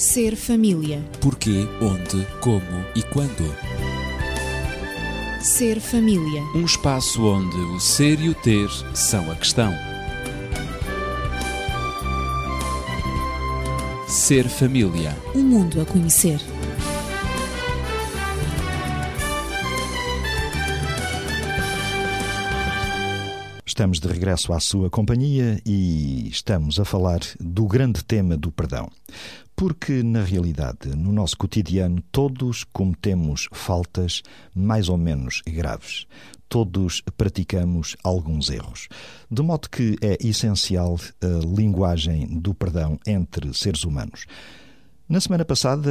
Ser família. Porquê, onde, como e quando. Ser família. Um espaço onde o ser e o ter são a questão. Ser família. Um mundo a conhecer. Estamos de regresso à sua companhia e estamos a falar do grande tema do perdão. Porque, na realidade, no nosso cotidiano, todos cometemos faltas mais ou menos graves. Todos praticamos alguns erros. De modo que é essencial a linguagem do perdão entre seres humanos. Na semana passada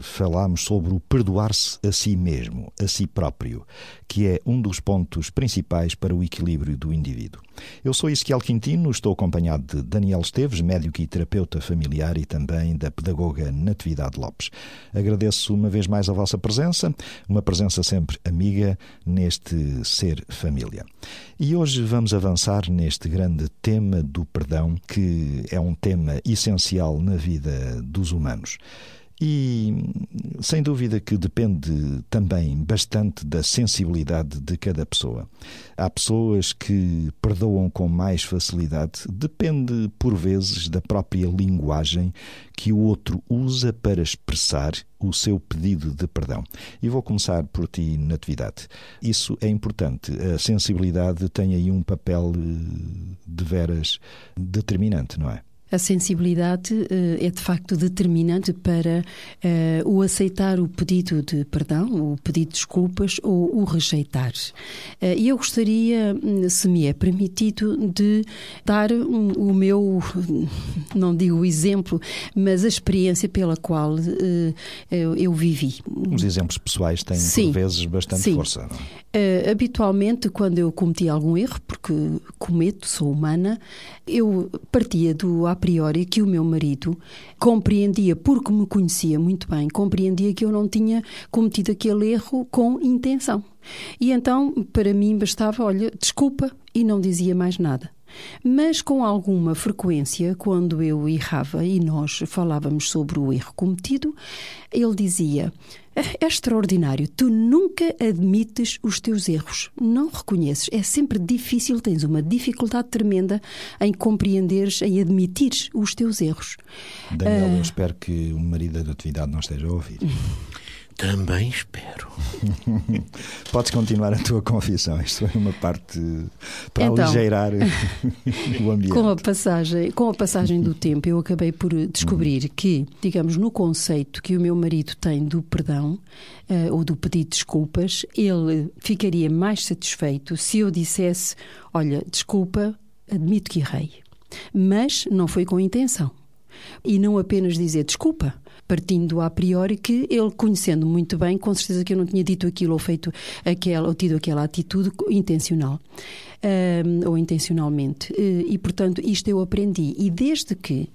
falámos sobre o perdoar-se a si mesmo, a si próprio, que é um dos pontos principais para o equilíbrio do indivíduo. Eu sou Ezequiel Quintino, estou acompanhado de Daniel Esteves, médico e terapeuta familiar e também da pedagoga Natividade Lopes. Agradeço uma vez mais a vossa presença, uma presença sempre amiga neste ser família. E hoje vamos avançar neste grande tema do perdão, que é um tema essencial na vida dos humanos. E sem dúvida que depende também bastante da sensibilidade de cada pessoa. Há pessoas que perdoam com mais facilidade, depende por vezes da própria linguagem que o outro usa para expressar o seu pedido de perdão. E vou começar por ti, Natividade. Isso é importante. A sensibilidade tem aí um papel eh, de veras determinante, não é? A sensibilidade uh, é de facto determinante para uh, o aceitar o pedido de perdão, o pedido de desculpas ou o rejeitar. Uh, e eu gostaria, se me é permitido, de dar um, o meu, não digo exemplo, mas a experiência pela qual eu, eu, vivi. Os exemplos pessoais têm, sim, por vezes, bastante sim. força. É? habitualmente, quando eu cometi algum erro, porque cometo, sou humana, eu partia do a priori que o meu marido compreendia, porque me conhecia muito bem, compreendia que eu não tinha cometido aquele erro com intenção. E então, para mim, bastava, olha, desculpa, e não dizia mais nada. Mas com alguma frequência, quando eu errava e nós falávamos sobre o erro cometido, ele dizia: é extraordinário. Tu nunca admites os teus erros. Não reconheces. É sempre difícil, tens uma dificuldade tremenda em compreenderes, em admitires os teus erros. Daniel, uh... eu espero que o marido da atividade não esteja a ouvir. Também espero. Podes continuar a tua confissão. Isto foi uma parte para então, aligeirar o ambiente. Com a, passagem, com a passagem do tempo, eu acabei por descobrir que, digamos, no conceito que o meu marido tem do perdão uh, ou do pedido de desculpas, ele ficaria mais satisfeito se eu dissesse: Olha, desculpa, admito que errei. Mas não foi com intenção. E não apenas dizer desculpa, partindo a priori que ele, conhecendo muito bem, com certeza que eu não tinha dito aquilo ou feito aquela, ou tido aquela atitude intencional. Um, ou intencionalmente. Uh, e, portanto, isto eu aprendi. E desde que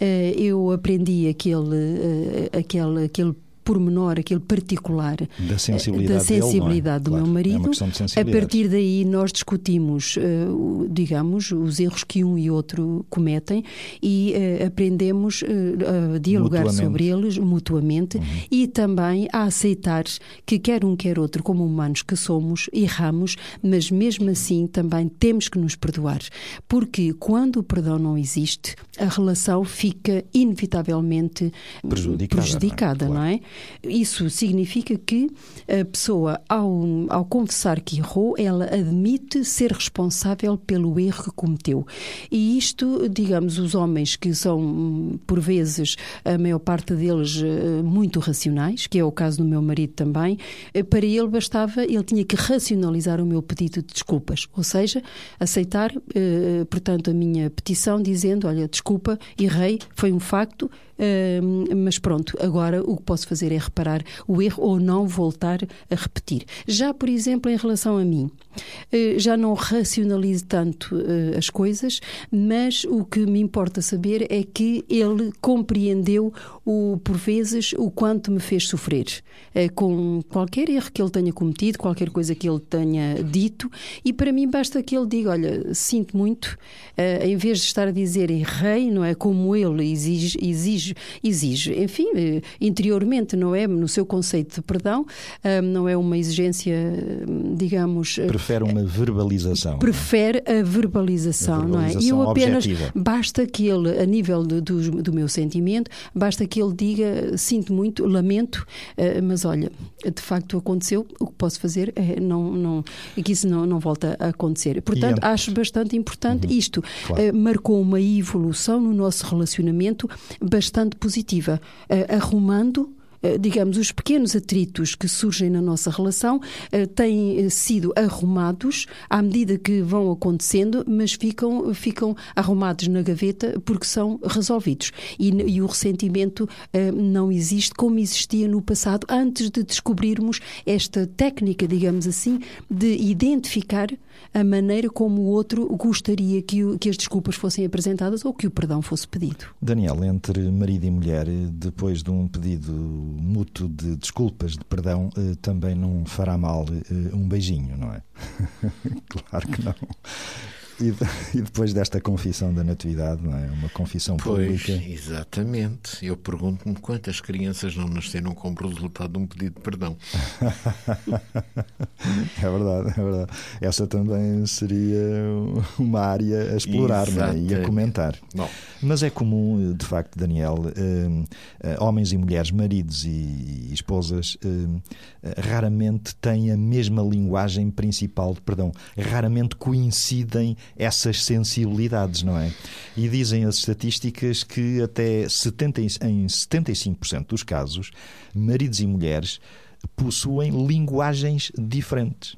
uh, eu aprendi aquele, uh, aquele, aquele pormenor, aquele particular da sensibilidade, da sensibilidade dele, do é? meu marido. É a partir daí nós discutimos, uh, digamos, os erros que um e outro cometem e uh, aprendemos a dialogar sobre eles mutuamente uhum. e também a aceitar que quer um quer outro, como humanos que somos, erramos, mas mesmo assim também temos que nos perdoar, porque quando o perdão não existe, a relação fica inevitavelmente prejudicada, prejudicada não é? Não é? Isso significa que a pessoa, ao, ao confessar que errou, ela admite ser responsável pelo erro que cometeu. E isto, digamos, os homens que são, por vezes, a maior parte deles eh, muito racionais, que é o caso do meu marido também, eh, para ele bastava, ele tinha que racionalizar o meu pedido de desculpas, ou seja, aceitar, eh, portanto, a minha petição dizendo, olha, desculpa, errei, foi um facto, mas pronto, agora o que posso fazer é reparar o erro ou não voltar a repetir. Já, por exemplo, em relação a mim, já não racionalizo tanto eh, as coisas, mas o que me importa saber é que ele compreendeu, o, por vezes, o quanto me fez sofrer, eh, com qualquer erro que ele tenha cometido, qualquer coisa que ele tenha dito, e para mim basta que ele diga: Olha, sinto muito, em vez de estar a dizer errei, não é? Como ele exige, exige, exige enfim, interiormente, não é? No seu conceito de perdão, não é uma exigência, digamos. Prefere uma verbalização. Prefere a verbalização, a verbalização não é? E eu apenas. Objetiva. Basta que ele, a nível de, do, do meu sentimento, basta que ele diga: sinto muito, lamento, eh, mas olha, de facto aconteceu, o que posso fazer é não. não que isso não, não volta a acontecer. Portanto, e, acho bastante importante uhum, isto. Claro. Uh, marcou uma evolução no nosso relacionamento bastante positiva, uh, arrumando eh, digamos, os pequenos atritos que surgem na nossa relação eh, têm eh, sido arrumados à medida que vão acontecendo, mas ficam, ficam arrumados na gaveta porque são resolvidos. E, e o ressentimento não existe como existia no passado, antes de descobrirmos esta técnica, digamos assim, de identificar a maneira como o outro gostaria que, o, que as desculpas fossem apresentadas ou que o perdão fosse pedido. Daniel, entre marido e mulher, depois de um pedido mútuo de desculpas, de perdão, eh, também não fará mal eh, um beijinho, não é? claro que não. E, e, depois desta confissão da natividade, não é? Uma confissão pois, pública. Exatamente. Eu pergunto-me quantas crianças não nasceram como resultado de um pedido de perdão. é verdade, é verdade. Essa também seria uma área a explorar é? e a comentar. Bom. Mas é comum, de facto, Daniel, eh, eh, homens e mulheres, maridos e esposas, eh, raramente têm a mesma linguagem principal de perdão. Raramente coincidem essas sensibilidades, não é? E dizem as estatísticas que até 70, em 75% dos casos, maridos e mulheres possuem linguagens diferentes.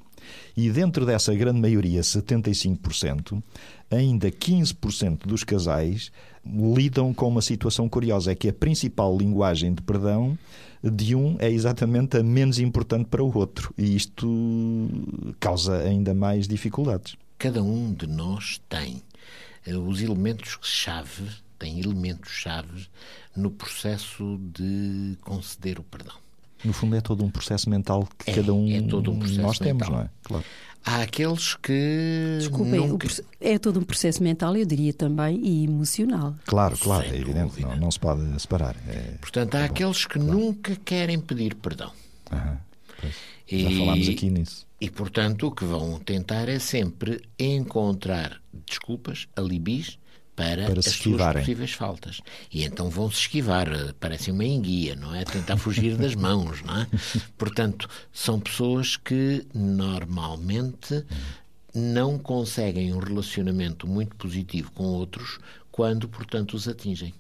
E dentro dessa grande maioria, 75%, ainda 15% dos casais lidam com uma situação curiosa: é que a principal linguagem de perdão de um é exatamente a menos importante para o outro. E isto causa ainda mais dificuldades cada um de nós tem uh, os elementos-chave, tem elementos-chave no processo de conceder o perdão. No fundo, é todo um processo mental que é, cada um, é todo um processo nós mental. temos, não é? Claro. Há aqueles que. Desculpem, nunca... é todo um processo mental, eu diria também, e emocional. Claro, claro, Sem é evidente, não, não, se pode separar. É... Portanto, há é aqueles que claro. nunca querem pedir perdão. Aham, Já falámos aqui nisso. E, portanto, o que vão tentar é sempre encontrar desculpas, alibis, para, para as suas possíveis faltas. E então vão se esquivar, parecem uma enguia, não é? Tentar fugir das mãos, não é? Portanto, são pessoas que normalmente não conseguem um relacionamento muito positivo com outros quando, portanto, os atingem.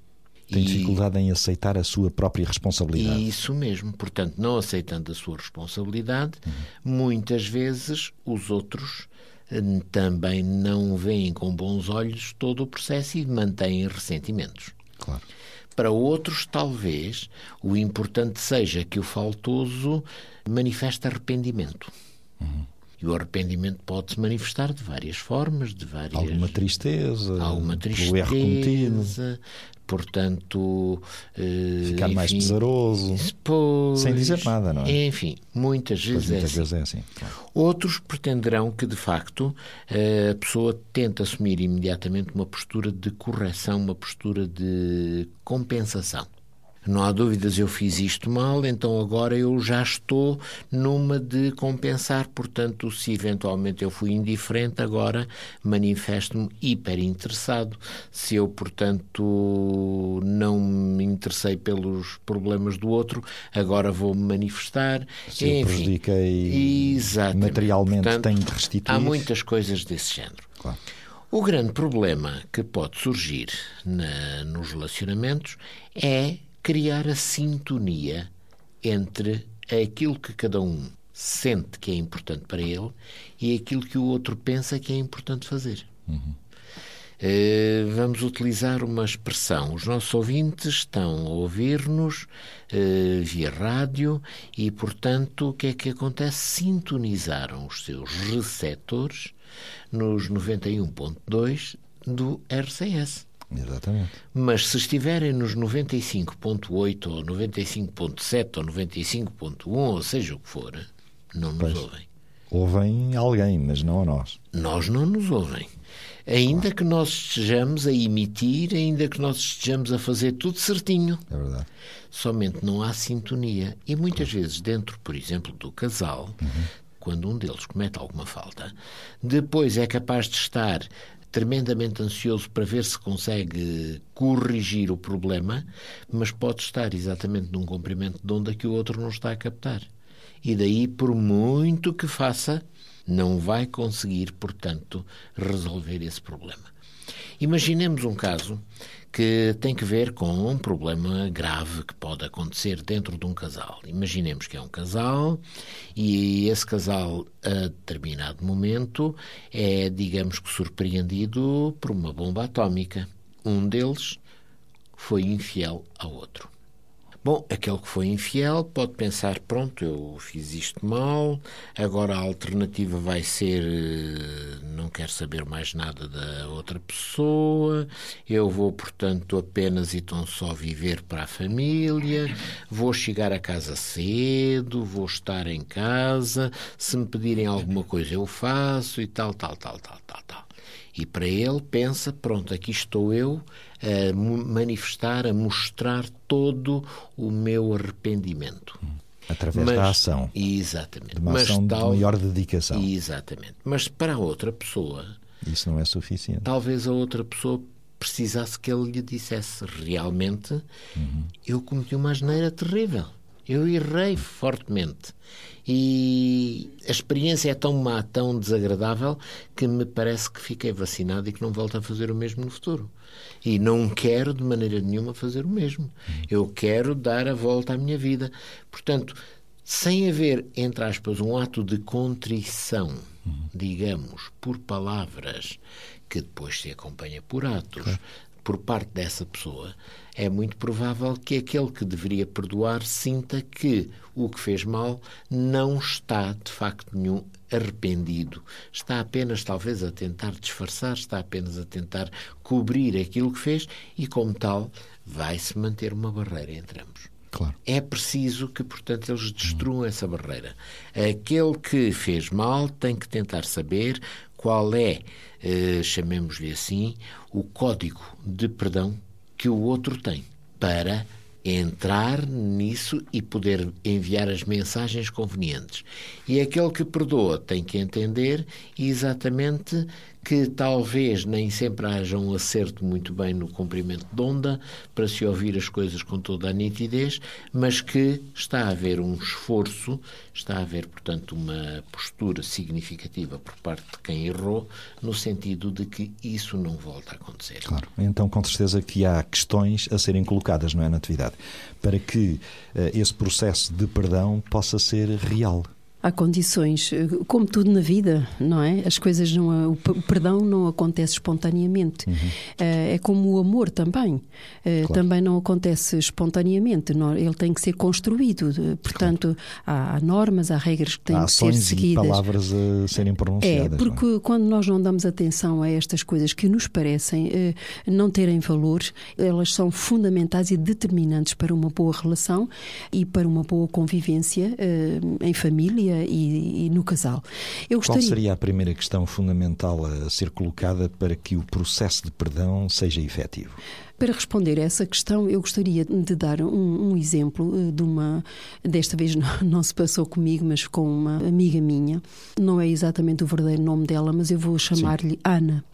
Tem dificuldade em aceitar a sua própria responsabilidade. Isso mesmo. Portanto, não aceitando a sua responsabilidade, uhum. muitas vezes os outros eh, também não veem com bons olhos todo o processo e mantêm ressentimentos. Claro. Para outros, talvez, o importante seja que o faltoso manifeste arrependimento. Uhum. E o arrependimento pode se manifestar de várias formas, de várias. Alguma tristeza, alguma tristeza, erro cometido portanto eh, ficar enfim, mais pesaroso pois, sem dizer nada não é enfim muitas vezes, muitas é, vezes assim. é assim claro. outros pretenderão que de facto a pessoa tenta assumir imediatamente uma postura de correção uma postura de compensação não há dúvidas, eu fiz isto mal, então agora eu já estou numa de compensar. Portanto, se eventualmente eu fui indiferente, agora manifesto-me hiper interessado. Se eu, portanto, não me interessei pelos problemas do outro, agora vou-me manifestar. Se Enfim, eu prejudiquei materialmente, portanto, tenho de restituir. Há muitas coisas desse género. Claro. O grande problema que pode surgir na, nos relacionamentos é criar a sintonia entre aquilo que cada um sente que é importante para ele e aquilo que o outro pensa que é importante fazer. Uhum. Uh, vamos utilizar uma expressão. Os nossos ouvintes estão a ouvir-nos uh, via rádio e, portanto, o que é que acontece? Sintonizaram os seus receptores nos 91.2 do RCS. Exatamente. Mas se estiverem nos 95.8 ou 95.7 ou 95.1, ou seja o que for, não nos pois. ouvem. Ouvem alguém, mas não a nós. Nós não nos ouvem. Ainda claro. que nós estejamos a emitir, ainda que nós estejamos a fazer tudo certinho. É verdade. Somente não há sintonia. E muitas claro. vezes, dentro, por exemplo, do casal, uhum. quando um deles comete alguma falta, depois é capaz de estar tremendamente ansioso para ver se consegue corrigir o problema, mas pode estar exatamente num comprimento de onda que o outro não está a captar. E daí, por muito que faça, não vai conseguir, portanto, resolver esse problema. Imaginemos um caso que tem que ver com um problema grave que pode acontecer dentro de um casal. Imaginemos que é um casal e esse casal, a determinado momento, é, digamos que, surpreendido por uma bomba atómica. Um deles foi infiel ao outro. Bom, aquele que foi infiel pode pensar: pronto, eu fiz isto mal, agora a alternativa vai ser eh, não quero saber mais nada da outra pessoa, eu vou, portanto, apenas e tão só viver para a família, vou chegar a casa cedo, vou estar em casa, se me pedirem alguma coisa eu faço e tal, tal, tal, tal, tal, tal. E para ele pensa: pronto, aqui estou eu a manifestar, a mostrar todo o meu arrependimento. Através Mas, da ação. Exatamente. De uma Mas ação tal, de maior dedicação. Exatamente. Mas para a outra pessoa. Isso não é suficiente. Talvez a outra pessoa precisasse que ele lhe dissesse realmente: uhum. eu cometi uma asneira terrível. Eu errei fortemente. E a experiência é tão má, tão desagradável, que me parece que fiquei vacinado e que não volto a fazer o mesmo no futuro. E não quero de maneira nenhuma fazer o mesmo. Eu quero dar a volta à minha vida. Portanto, sem haver, entre aspas, um ato de contrição, digamos, por palavras, que depois se acompanha por atos, claro por parte dessa pessoa, é muito provável que aquele que deveria perdoar sinta que o que fez mal não está de facto nenhum arrependido. Está apenas, talvez, a tentar disfarçar, está apenas a tentar cobrir aquilo que fez e, como tal, vai-se manter uma barreira entre ambos. Claro. É preciso que, portanto, eles destruam essa barreira. Aquele que fez mal tem que tentar saber qual é, eh, chamemos-lhe assim, o código de perdão que o outro tem para entrar nisso e poder enviar as mensagens convenientes. E aquele que perdoa tem que entender exatamente que talvez nem sempre haja um acerto muito bem no comprimento de onda para se ouvir as coisas com toda a nitidez, mas que está a haver um esforço, está a haver, portanto, uma postura significativa por parte de quem errou, no sentido de que isso não volta a acontecer. Claro. Então, com certeza que há questões a serem colocadas, não é, na atividade, para que uh, esse processo de perdão possa ser real há condições, eh, como tudo na vida, não é? As coisas não, o perdão não acontece espontaneamente. Uhum. Eh, é como o amor também, eh, claro. também não acontece espontaneamente. Ele tem que ser construído. Portanto, claro. há, normas, há regras que têm há que ser seguidas. E palavras a serem pronunciadas. É porque é? quando nós não damos atenção a estas coisas que nos parecem não terem valor, elas são fundamentais e determinantes para uma boa relação e para uma boa convivência em família e, e no casal. Eu gostaria... Qual seria a primeira questão fundamental a ser colocada para que o processo de perdão seja efetivo? Para responder a essa questão, eu gostaria de dar um, um exemplo eh, de uma. Desta vez não, não, se passou comigo, mas com uma amiga minha. Não é exatamente o verdadeiro nome dela, mas eu vou chamar-lhe Ana.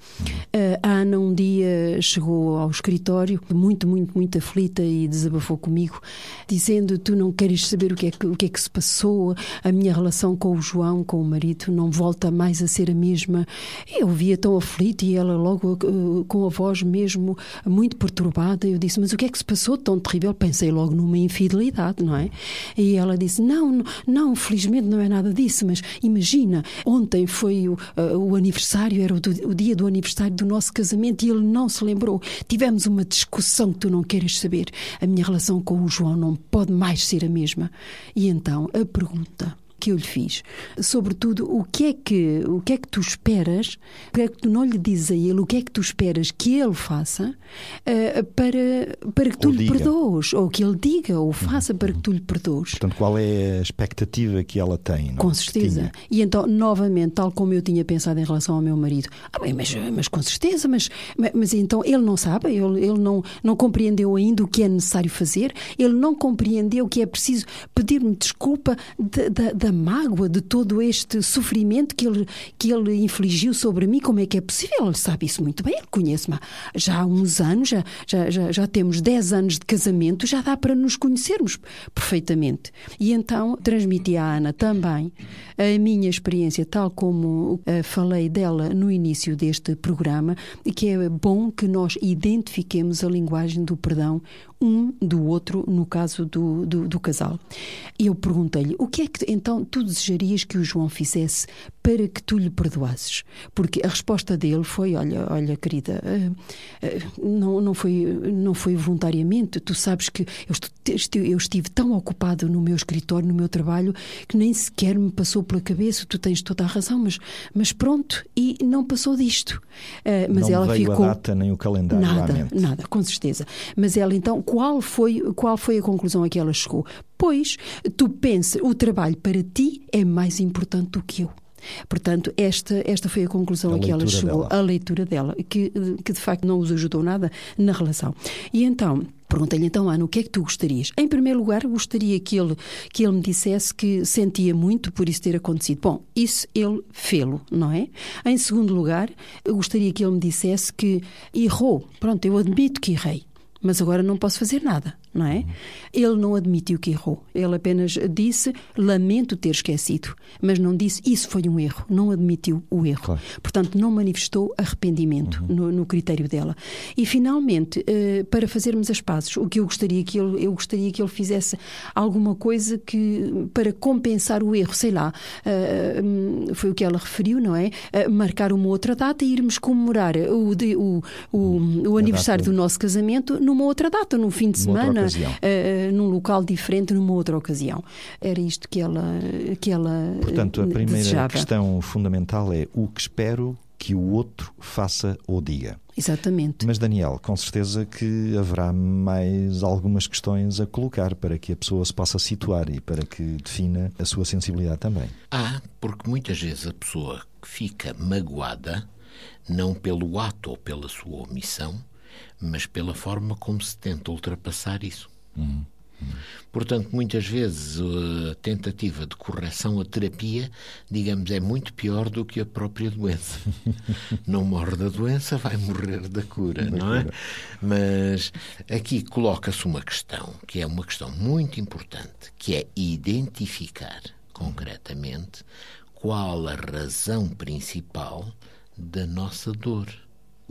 Uh, a Ana um dia chegou ao escritório, muito, muito, muito aflita e desabafou comigo, dizendo: Tu não queres saber o que, é que, o que é que se passou, a minha relação com o João, com o marido, não volta mais a ser a mesma. Eu via tão aflita e ela logo uh, com a voz mesmo muito perturbada. Eu disse: Mas o que é que se passou tão terrível? Pensei logo numa infidelidade, não é? E ela disse: Não, não, felizmente não é nada disso, mas imagina, ontem foi o, uh, o aniversário, era o, do, o, dia do aniversário do nosso casamento e ele não se lembrou. Tivemos uma discussão que tu não queres saber. A minha relação com o João não pode mais ser a mesma. E então a pergunta que eu lhe fiz. Sobretudo, o que é que, o que, é que tu esperas, o que é que tu não lhe dizes a ele, o que é que tu esperas que ele faça uh, para, para que tu ou lhe diga. perdoes, ou que ele diga ou faça uhum. para que tu lhe perdoes. Portanto, qual é a expectativa que ela tem? Não? Com certeza. E então, novamente, tal como eu tinha pensado em relação ao meu marido, ah, bem, mas, mas com certeza, mas, mas então ele não sabe, ele, ele não, não compreendeu ainda o que é necessário fazer, ele não compreendeu que é preciso pedir-me desculpa da, da mágoa, de todo este sofrimento que ele, que ele infligiu sobre mim, como é que é possível? Ele sabe isso muito bem, ele conhece-me já há uns anos, já, já, já, já temos 10 anos de casamento, já dá para nos conhecermos perfeitamente. E então transmiti à Ana também a minha experiência, tal como uh, falei dela no início deste programa, e que é bom que nós identifiquemos a linguagem do perdão um do outro, no caso do, do, do casal. E eu perguntei-lhe: o que é que então tu desejarias que o João fizesse para que tu lhe perdoasses? Porque a resposta dele foi: olha, olha, querida, uh, uh, não, não, foi, não foi voluntariamente. Tu sabes que eu, estive tão ocupado no meu escritório, no meu trabalho, que nem sequer me passou pela cabeça. Tu tens toda a razão, mas, mas pronto, e não passou disto. Uh, mas não ela veio ficou. a data nem o calendário. Nada, nada, com certeza. Mas ela então qual foi, qual foi a conclusão a que ela chegou? Pois, tu pensas, o trabalho para ti é mais importante do que eu. Portanto, esta, esta foi a conclusão a, a que ela chegou, dela. a leitura dela, que, que de facto não os ajudou nada na relação. E então. Perguntei-lhe então, Ana, o que é que tu gostarias? Em primeiro lugar, gostaria que ele, que ele me dissesse que sentia muito por isso ter acontecido. Bom, isso ele fê-lo, não é? Em segundo lugar, gostaria que ele me dissesse que errou. Pronto, eu admito que errei mas agora não posso fazer nada não é? Ele não admitiu que errou. Ele apenas disse: Lamento ter esquecido, mas não disse isso foi um erro. Não admitiu o erro. Claro. Portanto, não manifestou arrependimento uhum. no, no, critério dela. E finalmente, uh, para fazermos as pazes, o que eu gostaria que ele, eu gostaria que ele fizesse alguma coisa que para compensar o erro, sei lá, uh, foi o que ela referiu, não é? Uh, marcar uma outra data e irmos comemorar o, o, o, o aniversário do nosso casamento numa outra data, num fim de semana uh, num local diferente, numa outra ocasião. Era isto que ela, que ela Portanto, a primeira desejava. questão fundamental é o que espero que o outro faça ou diga. Exatamente. Mas, Daniel, com certeza que haverá mais algumas questões a colocar para que a pessoa se possa situar e para que defina a sua sensibilidade também. Ah, porque muitas vezes a pessoa fica magoada não pelo ato ou pela sua omissão, mas pela forma como se tenta ultrapassar isso. Uhum. Portanto, muitas vezes a tentativa de correção, a terapia, digamos, é muito pior do que a própria doença. Não morre da doença, vai morrer da cura, da não é? cura. é? Mas aqui coloca-se uma questão, que é uma questão muito importante, que é identificar concretamente qual a razão principal da nossa dor.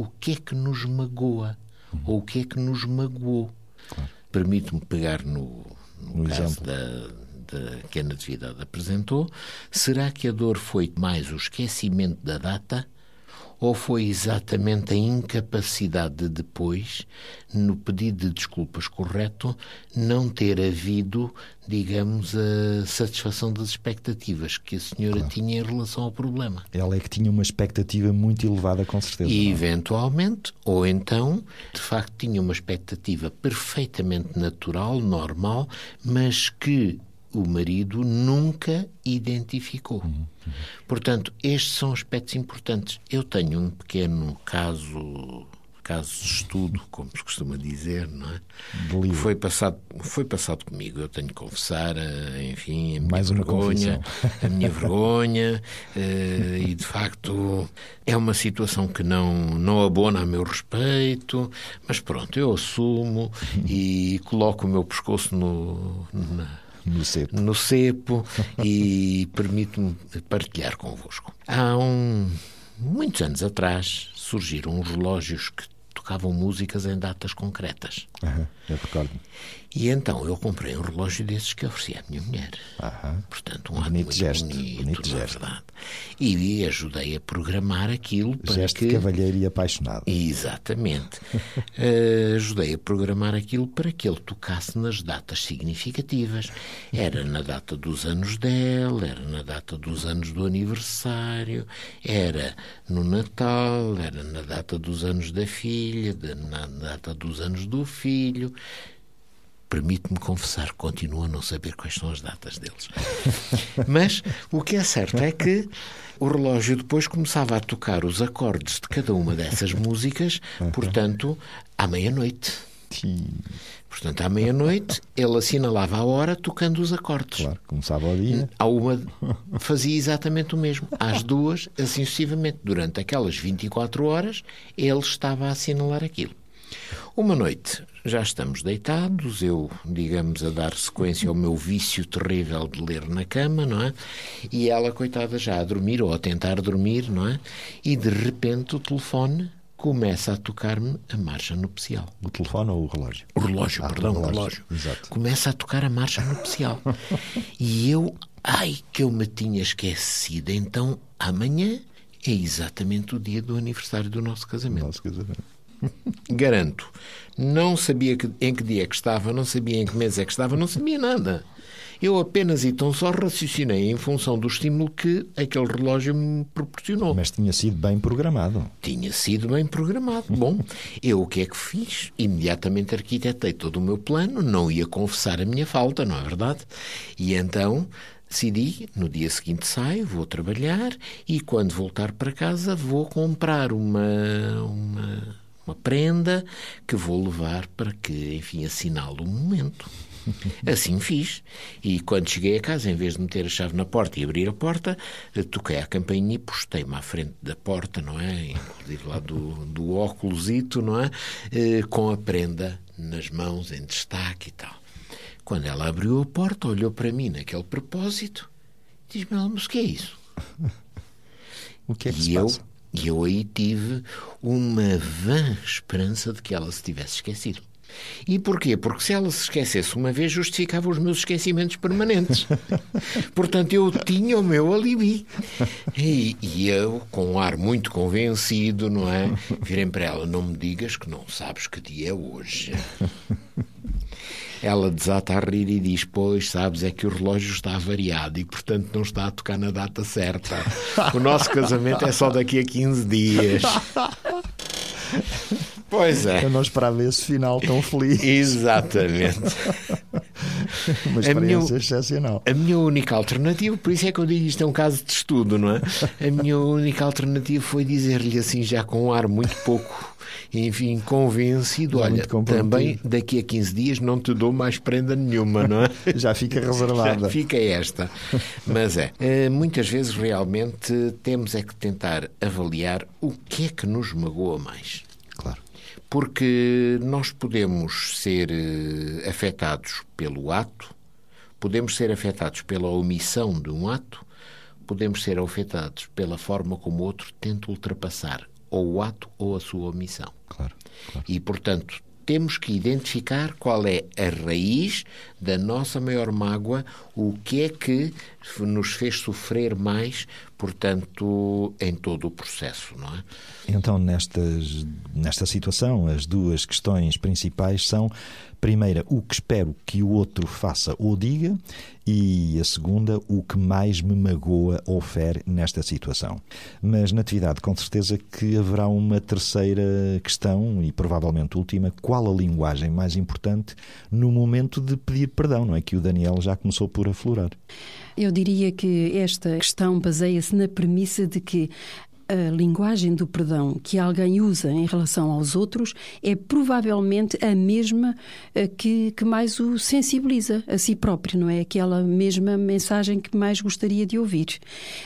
O que é que nos magoa? Uhum. Ou o que é que nos magoou? Claro. Permite-me pegar no, no, no caso da, da, que a Natividade apresentou. Será que a dor foi mais o esquecimento da data ou foi exatamente a incapacidade de depois, no pedido de desculpas correto, não ter havido, digamos, a satisfação das expectativas que a senhora claro. tinha em relação ao problema? Ela é que tinha uma expectativa muito elevada, com certeza. E, é? eventualmente, ou então, de facto, tinha uma expectativa perfeitamente natural, normal, mas que o marido nunca identificou. Uhum, uhum. Portanto, estes são aspectos importantes. Eu tenho um pequeno caso caso de estudo, como se costuma dizer, não é? Foi passado, foi passado comigo. Eu tenho que confessar, eh, enfim, a minha Mais vergonha, a minha vergonha, eh, e de facto é uma situação que não não abona a meu respeito, mas pronto, eu assumo e coloco o meu pescoço no na, no cepo, no cepo e permito-me partilhar convosco. Há um, muitos anos atrás surgiram uns relógios que tocavam músicas em datas concretas. Aham, eu recordo. E então eu comprei um relógio desses que ofereci à minha mulher. Aham. Portanto, um ato Bonito muito gesto, bonito, bonito não é gesto. verdade? E ajudei a programar aquilo para Gesto que... cavalheiro e apaixonado. Exatamente. Eh, ajudei a programar aquilo para que ele tocasse nas datas significativas. Era na data dos anos dela, era na data dos anos do aniversário, era no Natal, era na data dos anos da filha, na data dos anos do filho. Permite-me confessar, continuo a não saber quais são as datas deles. Mas o que é certo é que o relógio depois começava a tocar os acordes de cada uma dessas músicas, portanto, à meia-noite. Sim, Portanto, à meia-noite ele assinalava a hora tocando os acordes. claro, começava o dia. À uma fazia exatamente o mesmo. Às duas, assim sucessivamente. Durante aquelas 24 horas, ele estava a assinalar aquilo. Uma noite, já estamos deitados, eu, digamos, a dar sequência ao meu vício terrível de ler na cama, não é? E ela, coitada, já a dormir ou a tentar dormir, não é? E de repente o telefone começa a tocar-me a marcha nupcial. O telefone ou o relógio? O relógio, Ah, perdão, o o relógio. relógio. Exato. Começa a tocar a marcha nupcial. e eu, ai, que eu me tinha esquecido. Então, amanhã é exatamente o dia do aniversário do nosso casamento. Nosso casamento. Garanto. Não sabia que- em que dia é que estava, não sabia em que mês é que estava, não sabia nada. Eu apenas e tão só raciocinei em função do estímulo que aquele relógio me proporcionou. Mas tinha sido bem programado. Tinha sido bem programado. Bom, eu o que é que fiz? Imediatamente arquitetei todo o meu plano, não ia confessar a minha falta, não é verdade? E então decidi, no dia seguinte saio, vou trabalhar e quando voltar para casa vou comprar uma, uma, uma prenda que vou levar para que, enfim, assinale o momento. Assim fiz. E quando cheguei a casa, em vez de meter a chave na porta e abrir a porta, eh, toquei à campainha e postei-me à frente da porta, não é? Inclusive lá do, do óculosito, não é? Eh, Com a prenda nas mãos, em destaque e tal. Quando ela abriu a porta, olhou para mim naquele propósito, diz-me, "Ela, mas o que é isso? O que é que E se eu, passa? E eu aí tive uma vã esperança de que ela se tivesse esquecido. E porquê? Porque se ela se esquecesse uma vez, justificava os meus esquecimentos permanentes. Portanto, eu tinha o meu alibi. E, e eu, com um ar muito convencido, não é? Virei para ela: não me digas que não sabes que dia é hoje. Ela desata a rir e diz: Pois, sabes, é que o relógio está variado e, portanto, não está a tocar na data certa. O nosso casamento é só daqui a 15 dias. Pois é. Eu não esperava esse final tão feliz. Exatamente. Uma A minha- experiência excepcional. A minha única alternativa, por isso é que eu digo isto é um caso de estudo, não é? A minha única alternativa foi dizer-lhe assim, já com um ar muito pouco, enfim, convencido: Já olha, também daqui a 15 dias não te dou mais prenda nenhuma, não é? Já fica Já reservada. fica esta. Mas é, eh, muitas vezes realmente temos é que tentar avaliar o que é que nos magoa mais. Porque nós podemos ser eh, afetados pelo ato, podemos ser afetados pela omissão de um ato, podemos ser afetados pela forma como o outro tenta ultrapassar ou o ato ou a sua omissão. Claro. claro. E, portanto, temos que identificar qual é a raiz da nossa maior mágoa, o que é que nos fez sofrer mais, portanto, em todo o processo, não é? Então, nestas, nesta situação, as duas questões principais são: primeira, o que espero que o outro faça ou diga, e a segunda, o que mais me magoa ou fere nesta situação. Mas, Natividade, com certeza que haverá uma terceira questão, e provavelmente última: qual a linguagem mais importante no momento de pedir perdão, não é? Que o Daniel já começou por aflorar. Eu diria que esta questão baseia-se na premissa de que a linguagem do perdão que alguém usa em relação aos outros é provavelmente a mesma eh, que, que mais o sensibiliza a si próprio, não é? Aquela mesma mensagem que mais gostaria de ouvir.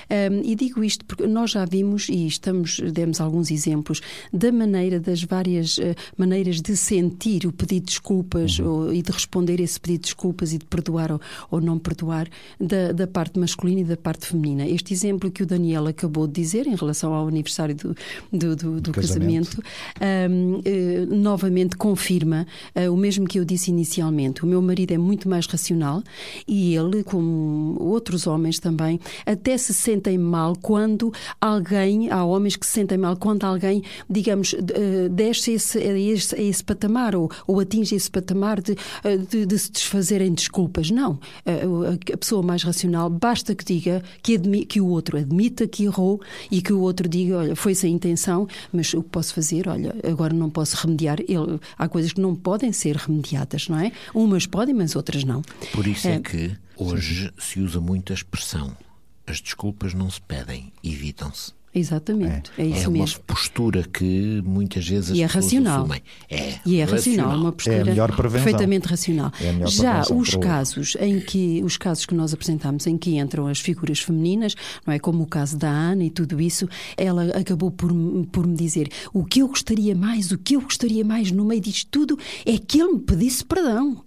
Ahm, e digo isto porque nós já vimos e estamos, demos alguns exemplos da maneira, das várias eh, maneiras de sentir o pedido de desculpas ou- e de responder esse pedido de desculpas e de perdoar ou, ou não perdoar da, da parte masculina e da parte feminina. Este exemplo que o Daniel acabou de dizer em relação ao aniversário do, do, do, do casamento, casamento uh, novamente confirma uh, o mesmo que eu disse inicialmente. O meu marido é muito mais racional e ele, como outros homens também, até se sentem mal quando alguém, há homens que se sentem mal quando alguém, digamos, uh, desce esse, a, esse, a esse patamar ou, ou atinge esse patamar de, de, de se desfazer em desculpas. Não. A pessoa mais racional basta que diga que, admi, que o outro admita que errou e que o outro diga, olha, foi sem intenção, mas o que posso fazer, olha, agora não posso remediar. Ele, há coisas que não podem ser remediadas, não é? Umas podem, mas outras não. Por isso é, é que hoje se usa muito a expressão as desculpas não se pedem, evitam-se. Exatamente, é, é isso é mesmo. uma postura que muitas vezes as e é pessoas racional. assumem. É e é racional, uma postura é a melhor prevenção. perfeitamente racional. É Já os casos em que os casos que nós apresentamos em que entram as figuras femininas, não é como o caso da Ana e tudo isso, ela acabou por, por me dizer o que eu gostaria mais, o que eu gostaria mais no meio disto tudo é que ele me pedisse perdão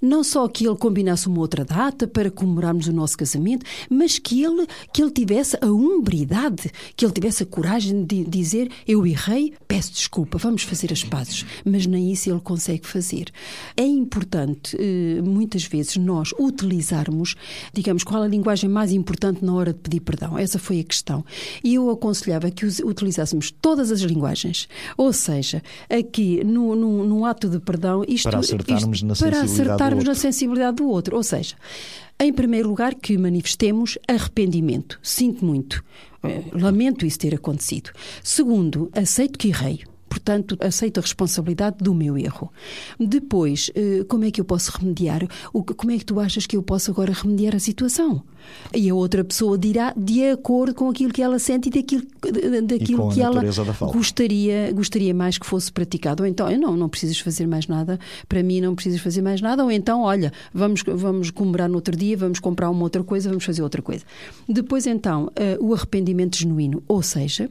não só que ele combinasse uma outra data para comemorarmos o nosso casamento, mas que ele, que ele tivesse a umbridade, que ele tivesse a coragem de dizer: Eu errei, peço desculpa, vamos fazer as pazes. Mas nem isso ele consegue fazer. É importante, eh, muitas vezes, nós utilizarmos, digamos, qual a linguagem mais importante na hora de pedir perdão. Essa foi a questão. E eu aconselhava que utilizássemos todas as linguagens. Ou seja, aqui, no, no, ato de perdão, isto. Para acertarmos isto, na sensibilidade estarmos na sensibilidade do outro. Ou seja, em primeiro lugar, que manifestemos arrependimento. Sinto muito. Eh, lamento isso ter acontecido. Segundo, aceito que errei. Portanto, aceito a responsabilidade do meu erro. Depois, eh, como é que eu posso remediar? Como é que tu achas que eu posso agora remediar a situação? E a outra pessoa dirá de acordo com aquilo que ela sente e daquilo, daquilo que ela gostaria, gostaria mais que fosse praticado. Ou então, não, não precisas fazer mais nada, para mim não precisas fazer mais nada, ou então, olha, vamos, vamos comemorar no outro dia, vamos comprar uma outra coisa, vamos fazer outra coisa. Depois, então, uh, o arrependimento genuíno, ou seja,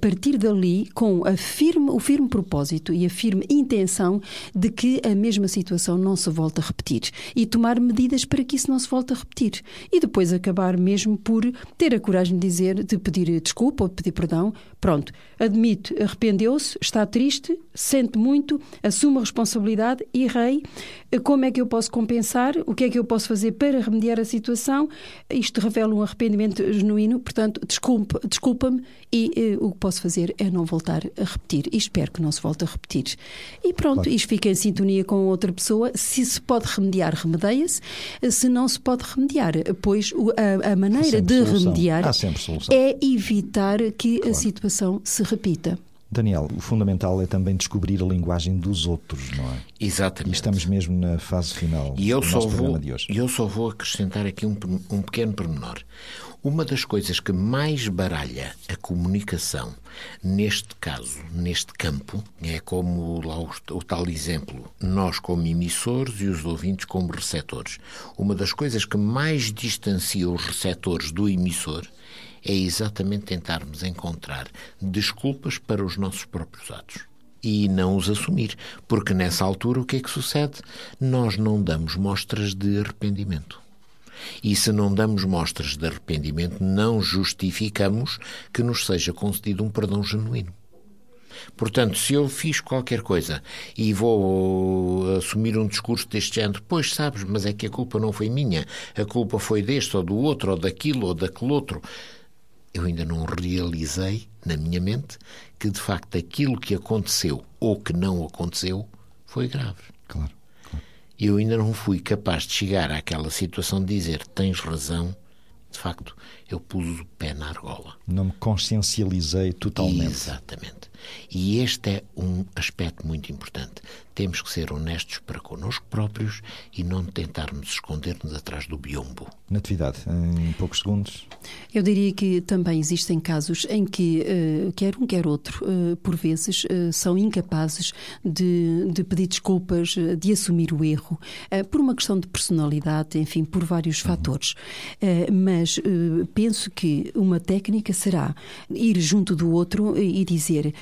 partir dali com a firme, o firme propósito e a firme intenção de que a mesma situação não se volte a repetir e tomar medidas para que isso não se volte a repetir. E depois acabar mesmo por ter a coragem de dizer, de pedir desculpa ou de pedir perdão. Pronto, admite, arrependeu-se, está triste, sente muito, assume a responsabilidade, errei. Como é que eu posso compensar? O que é que eu posso fazer para remediar a situação? Isto revela um arrependimento genuíno, portanto, desculpa-me desculpa e eh, o que posso fazer é não voltar a repetir. E espero que não se volte a repetir. E pronto, claro. isto fica em sintonia com outra pessoa. Se se pode remediar, remedeia-se. Se não se pode remediar, pois a, a maneira de solução. remediar é evitar que claro. a situação se repita. Daniel, o fundamental é também descobrir a linguagem dos outros, não é? Exatamente. E estamos mesmo na fase final e eu do só vou, programa de hoje. E eu só vou acrescentar aqui um, um pequeno pormenor. Uma das coisas que mais baralha a comunicação, neste caso, neste campo, é como lá o, o, tal exemplo, nós como emissores e os ouvintes como receptores. Uma das coisas que mais distancia os receptores do emissor é exatamente tentarmos encontrar desculpas para os nossos próprios atos e não os assumir, porque nessa altura o que é que sucede? Nós não damos mostras de arrependimento. E se não damos mostras de arrependimento, não justificamos que nos seja concedido um perdão genuíno. Portanto, se eu fiz qualquer coisa e vou assumir um discurso deste género, pois sabes, mas é que a culpa não foi minha, a culpa foi deste ou do outro, ou daquilo ou daquele outro. Eu ainda não realizei na minha mente que de facto aquilo que aconteceu ou que não aconteceu foi grave. Claro eu ainda não fui capaz de chegar àquela situação de dizer tens razão, de facto, eu pus o pé na argola. Não me consciencializei totalmente. Exatamente. E este é um aspecto muito importante. Temos que ser honestos para connosco próprios e não tentarmos esconder-nos atrás do biombo. Natividade, em poucos segundos. Eu diria que também existem casos em que, uh, quer um, quer outro, uh, por vezes, uh, são incapazes de, de, pedir desculpas, de assumir o erro, por uma questão de personalidade, enfim, por vários uhum. fatores. mas penso que uma técnica será ir junto do outro e dizer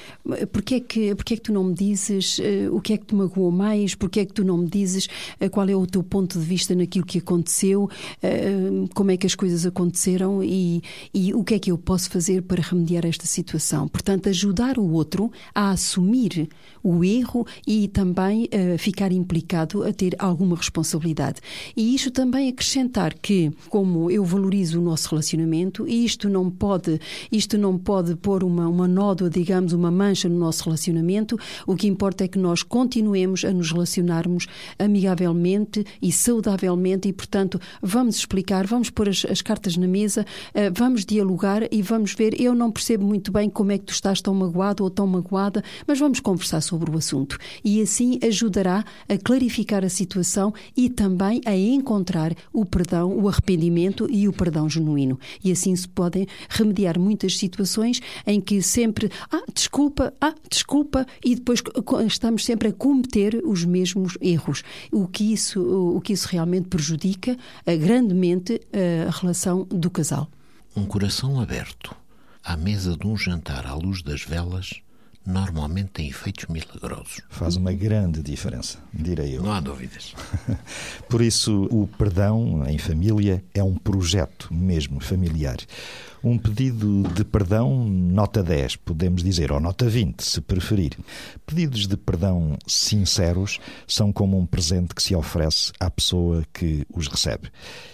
porque é que, porque é que tu não me dizes uh, o que é que te magoou mais, porque é que tu não me dizes uh, qual é o teu ponto de vista naquilo que aconteceu, uh, como é que as coisas aconteceram? E, e o que é que eu posso fazer para remediar esta situação. Portanto, ajudar o outro a assumir o erro e também ficar implicado a ter alguma responsabilidade. E isto também acrescentar que, como eu valorizo o nosso relacionamento, isto não pode, isto não pode pôr uma, uma nódoa, digamos, uma mancha no nosso relacionamento. O que importa é que nós continuemos a nos relacionarmos amigavelmente e saudavelmente e, portanto, vamos explicar, vamos pôr as, as cartas na mesa, uh, vamos dialogar e vamos ver. Eu não percebo muito bem como é que tu estás tão magoado ou tão magoada, mas vamos conversar sobre o assunto. E assim ajudará a clarificar a situação e também a encontrar o perdão, o arrependimento e o perdão genuíno. E assim se podem remediar muitas situações em que sempre, ah, desculpa, ah, desculpa, e depois estamos sempre a cometer os mesmos erros. O que isso, o que isso realmente prejudica uh, grandemente uh, a relação do casal. Um coração aberto à mesa de um jantar à luz das velas normalmente tem efeitos milagrosos. Faz uma grande diferença, direi eu. Não há dúvidas. Por isso, o perdão em família é um projeto mesmo familiar. Um pedido de perdão, nota 10, podemos dizer, ou nota 20, se preferir. Pedidos de perdão sinceros são como um presente que se oferece à pessoa que os recebe.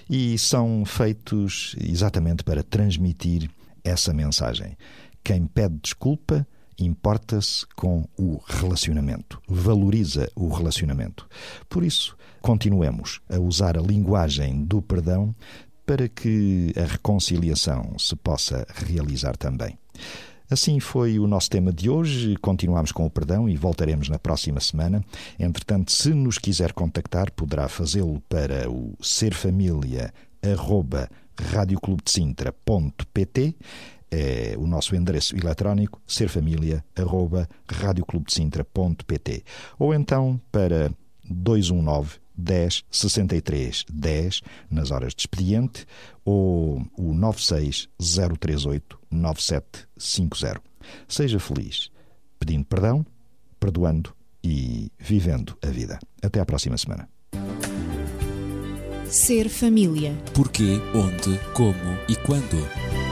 E são feitos exatamente para transmitir essa mensagem. Quem pede desculpa importa-se com o relacionamento, valoriza o relacionamento. Por isso, continuemos a usar a linguagem do perdão para que a reconciliação se possa realizar também. Assim foi o nosso tema de hoje. Continuamos com o perdão e voltaremos na próxima semana. Entretanto, se nos quiser contactar, poderá fazê-lo para o serfamilia@radioclubdesintra.pt é o nosso endereço eletrónico serfamilia@radioclubdesintra.pt ou então para 219 10 63 10 nas horas de expediente ou o 96 038 9750. Seja feliz, pedindo perdão, perdoando e vivendo a vida. Até à próxima semana. Ser família. Porquê, onde, como e quando.